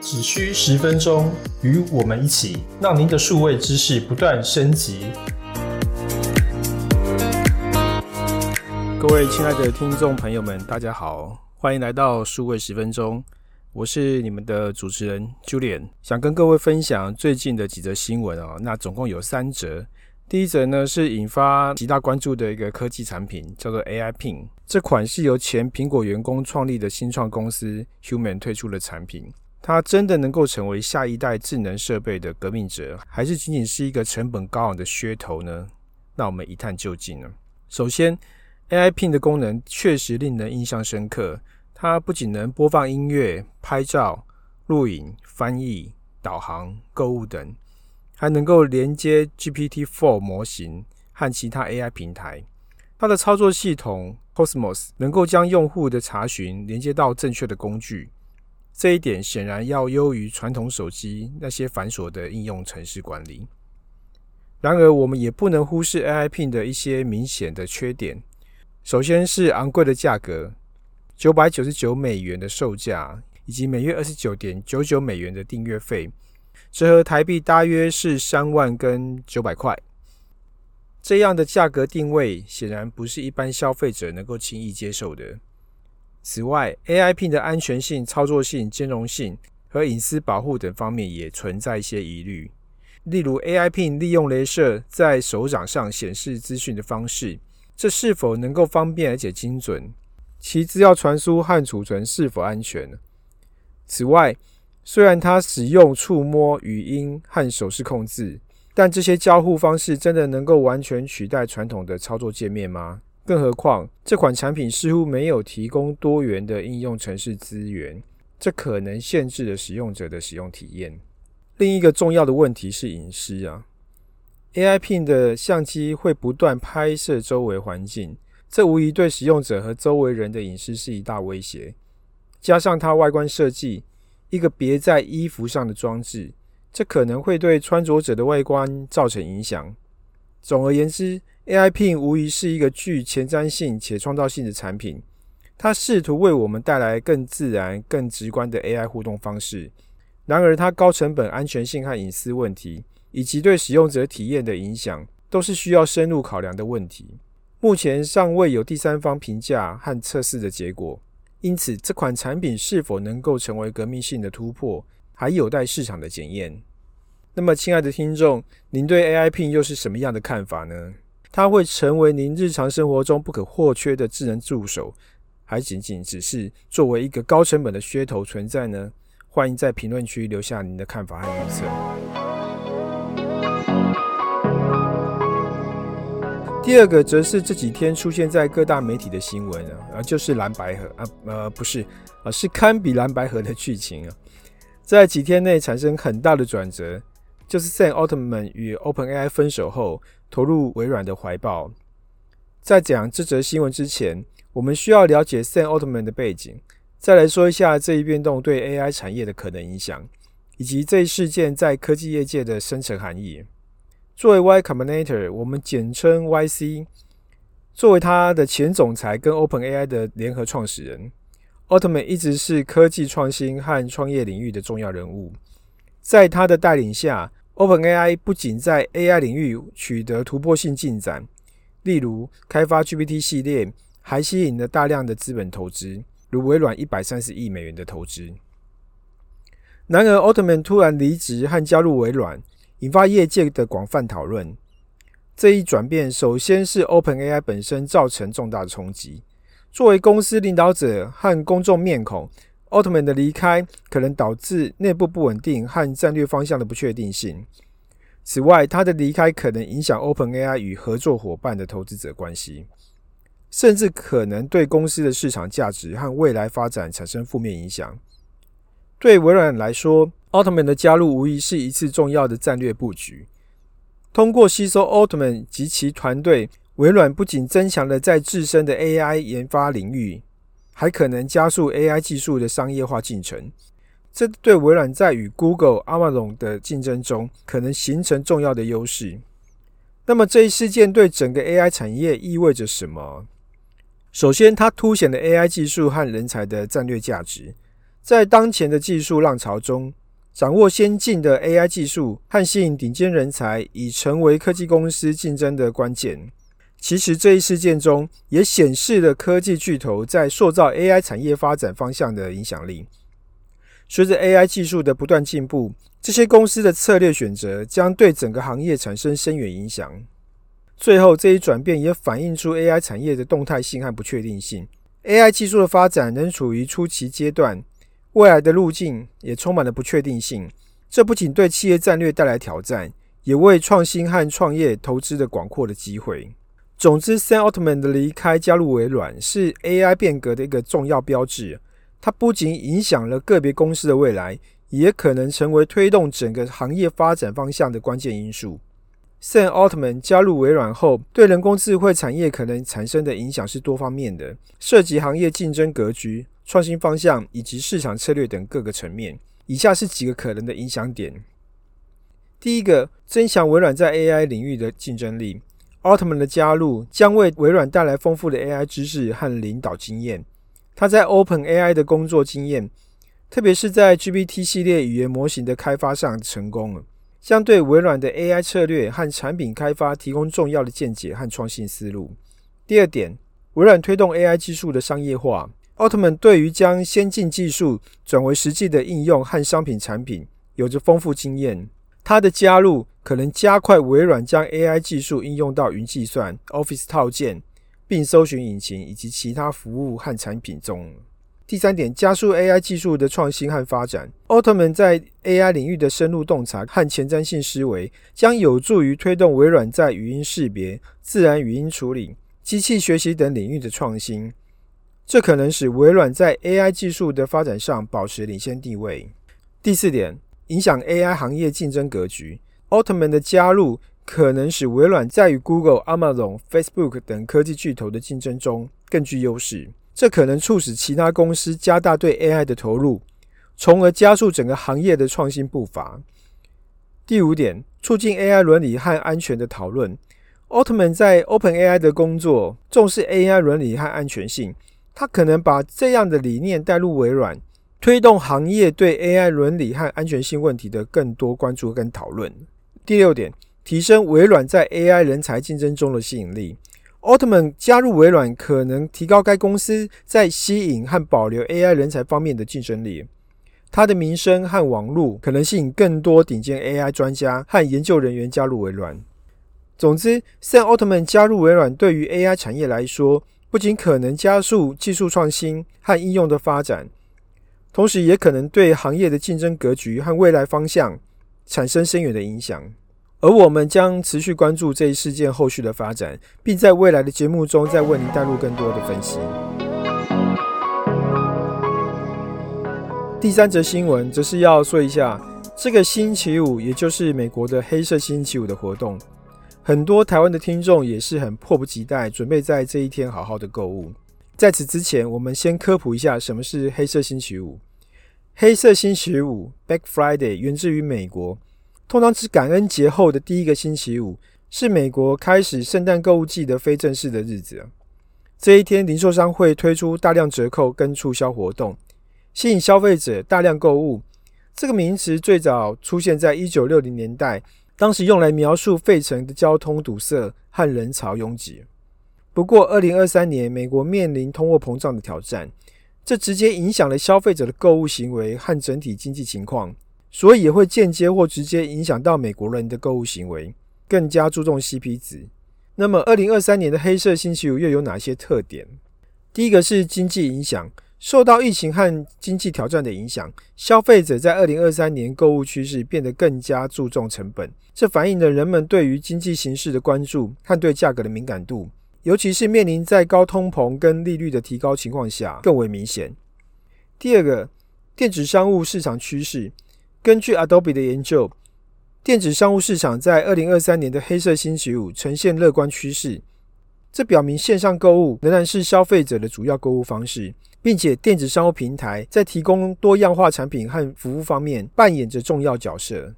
只需十分钟，与我们一起，让您的数位知识不断升级。各位亲爱的听众朋友们，大家好，欢迎来到数位十分钟，我是你们的主持人 Julian，想跟各位分享最近的几则新闻哦，那总共有三则。第一则呢是引发极大关注的一个科技产品，叫做 AI Pin，这款是由前苹果员工创立的新创公司 Human 推出的产品。它真的能够成为下一代智能设备的革命者，还是仅仅是一个成本高昂的噱头呢？那我们一探究竟呢。首先，AI Pin 的功能确实令人印象深刻。它不仅能播放音乐、拍照、录影、翻译、导航、购物等。还能够连接 GPT-4 模型和其他 AI 平台。它的操作系统 Cosmos 能够将用户的查询连接到正确的工具，这一点显然要优于传统手机那些繁琐的应用程式管理。然而，我们也不能忽视 AI Pin 的一些明显的缺点。首先是昂贵的价格，九百九十九美元的售价，以及每月二十九点九九美元的订阅费。折合台币大约是三万跟九百块，这样的价格定位显然不是一般消费者能够轻易接受的。此外，AIP 的安全性、操作性、兼容性和隐私保护等方面也存在一些疑虑。例如，AIP 利用镭射在手掌上显示资讯的方式，这是否能够方便而且精准？其资料传输和储存是否安全？此外，虽然它使用触摸、语音和手势控制，但这些交互方式真的能够完全取代传统的操作界面吗？更何况这款产品似乎没有提供多元的应用程式资源，这可能限制了使用者的使用体验。另一个重要的问题是隐私啊，AI Pin 的相机会不断拍摄周围环境，这无疑对使用者和周围人的隐私是一大威胁。加上它外观设计。一个别在衣服上的装置，这可能会对穿着者的外观造成影响。总而言之，AI Pin 无疑是一个具前瞻性且创造性的产品。它试图为我们带来更自然、更直观的 AI 互动方式。然而，它高成本、安全性和隐私问题，以及对使用者体验的影响，都是需要深入考量的问题。目前尚未有第三方评价和测试的结果。因此，这款产品是否能够成为革命性的突破，还有待市场的检验。那么，亲爱的听众，您对 AI Pin 又是什么样的看法呢？它会成为您日常生活中不可或缺的智能助手，还仅仅只是作为一个高成本的噱头存在呢？欢迎在评论区留下您的看法和预测。第二个则是这几天出现在各大媒体的新闻啊，啊，就是蓝白河啊，呃，不是啊，是堪比蓝白河的剧情啊，在几天内产生很大的转折，就是 Sam Altman 与 OpenAI 分手后，投入微软的怀抱。在讲这则新闻之前，我们需要了解 Sam Altman 的背景，再来说一下这一变动对 AI 产业的可能影响，以及这一事件在科技业界的深层含义。作为 Y Combinator，我们简称 YC。作为他的前总裁跟 OpenAI 的联合创始人，Altman 一直是科技创新和创业领域的重要人物。在他的带领下，OpenAI 不仅在 AI 领域取得突破性进展，例如开发 GPT 系列，还吸引了大量的资本投资，如微软一百三十亿美元的投资。然而，Altman 突然离职和加入微软。引发业界的广泛讨论。这一转变，首先是 OpenAI 本身造成重大的冲击。作为公司领导者和公众面孔，Altman 的离开可能导致内部不稳定和战略方向的不确定性。此外，他的离开可能影响 OpenAI 与合作伙伴的投资者关系，甚至可能对公司的市场价值和未来发展产生负面影响。对微软来说，奥特曼的加入无疑是一次重要的战略布局。通过吸收奥特曼及其团队，微软不仅增强了在自身的 AI 研发领域，还可能加速 AI 技术的商业化进程。这对微软在与 Google、Amazon 的竞争中可能形成重要的优势。那么这一事件对整个 AI 产业意味着什么？首先，它凸显了 AI 技术和人才的战略价值。在当前的技术浪潮中，掌握先进的 AI 技术和吸引顶尖人才，已成为科技公司竞争的关键。其实，这一事件中也显示了科技巨头在塑造 AI 产业发展方向的影响力。随着 AI 技术的不断进步，这些公司的策略选择将对整个行业产生深远影响。最后，这一转变也反映出 AI 产业的动态性和不确定性。AI 技术的发展仍处于初期阶段，未来的路径也充满了不确定性。这不仅对企业战略带来挑战，也为创新和创业投资的广阔的机会。总之，Sam Altman 的离开加入微软是 AI 变革的一个重要标志。它不仅影响了个别公司的未来，也可能成为推动整个行业发展方向的关键因素。Sam Altman 加入微软后，对人工智慧产业可能产生的影响是多方面的，涉及行业竞争格局、创新方向以及市场策略等各个层面。以下是几个可能的影响点：第一个，增强微软在 AI 领域的竞争力。奥特曼的加入将为微软带来丰富的 AI 知识和领导经验。他在 Open AI 的工作经验，特别是在 GPT 系列语言模型的开发上成功了，将对微软的 AI 策略和产品开发提供重要的见解和创新思路。第二点，微软推动 AI 技术的商业化。奥特曼对于将先进技术转为实际的应用和商品产品有着丰富经验。他的加入。可能加快微软将 AI 技术应用到云计算、Office 套件、并搜寻引擎以及其他服务和产品中。第三点，加速 AI 技术的创新和发展。奥特曼在 AI 领域的深入洞察和前瞻性思维，将有助于推动微软在语音识别、自然语音处理、机器学习等领域的创新。这可能使微软在 AI 技术的发展上保持领先地位。第四点，影响 AI 行业竞争格局。奥特曼的加入可能使微软在与 Google、Amazon、Facebook 等科技巨头的竞争中更具优势。这可能促使其他公司加大对 AI 的投入，从而加速整个行业的创新步伐。第五点，促进 AI 伦理和安全的讨论。奥特曼在 OpenAI 的工作重视 AI 伦理和安全性，他可能把这样的理念带入微软，推动行业对 AI 伦理和安全性问题的更多关注跟讨论。第六点，提升微软在 AI 人才竞争中的吸引力。奥特曼加入微软，可能提高该公司在吸引和保留 AI 人才方面的竞争力。他的名声和网络可能吸引更多顶尖 AI 专家和研究人员加入微软。总之，Sam 奥特曼加入微软，对于 AI 产业来说，不仅可能加速技术创新和应用的发展，同时也可能对行业的竞争格局和未来方向。产生深远的影响，而我们将持续关注这一事件后续的发展，并在未来的节目中再为您带入更多的分析。第三则新闻则是要说一下，这个星期五，也就是美国的黑色星期五的活动，很多台湾的听众也是很迫不及待，准备在这一天好好的购物。在此之前，我们先科普一下什么是黑色星期五。黑色星期五 （Black Friday） 源自于美国，通常指感恩节后的第一个星期五，是美国开始圣诞购物季的非正式的日子。这一天，零售商会推出大量折扣跟促销活动，吸引消费者大量购物。这个名词最早出现在一九六零年代，当时用来描述费城的交通堵塞和人潮拥挤。不过，二零二三年，美国面临通货膨胀的挑战。这直接影响了消费者的购物行为和整体经济情况，所以也会间接或直接影响到美国人的购物行为，更加注重 CP 值。那么，二零二三年的黑色星期五又有哪些特点？第一个是经济影响，受到疫情和经济挑战的影响，消费者在二零二三年购物趋势变得更加注重成本，这反映了人们对于经济形势的关注和对价格的敏感度。尤其是面临在高通膨跟利率的提高情况下，更为明显。第二个，电子商务市场趋势。根据 Adobe 的研究，电子商务市场在二零二三年的黑色星期五呈现乐观趋势。这表明线上购物仍然是消费者的主要购物方式，并且电子商务平台在提供多样化产品和服务方面扮演着重要角色。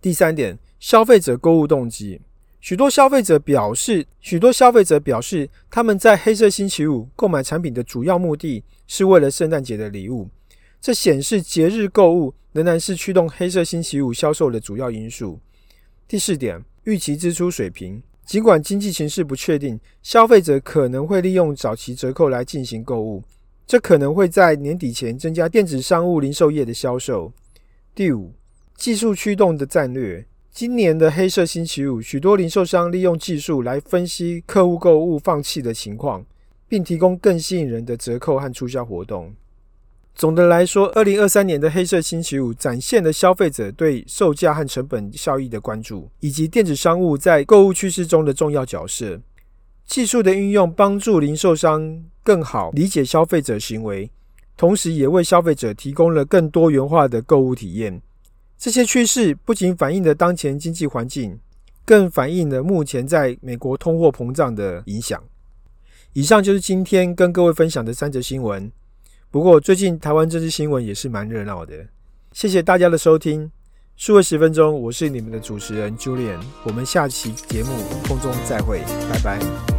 第三点，消费者购物动机。许多消费者表示，许多消费者表示，他们在黑色星期五购买产品的主要目的是为了圣诞节的礼物。这显示节日购物仍然是驱动黑色星期五销售的主要因素。第四点，预期支出水平。尽管经济形势不确定，消费者可能会利用早期折扣来进行购物，这可能会在年底前增加电子商务零售业的销售。第五，技术驱动的战略。今年的黑色星期五，许多零售商利用技术来分析客户购物放弃的情况，并提供更吸引人的折扣和促销活动。总的来说，二零二三年的黑色星期五展现了消费者对售价和成本效益的关注，以及电子商务在购物趋势中的重要角色。技术的运用帮助零售商更好理解消费者行为，同时也为消费者提供了更多元化的购物体验。这些趋势不仅反映了当前经济环境，更反映了目前在美国通货膨胀的影响。以上就是今天跟各位分享的三则新闻。不过最近台湾政治新闻也是蛮热闹的。谢谢大家的收听，数位十分钟，我是你们的主持人 Julian，我们下期节目空中再会，拜拜。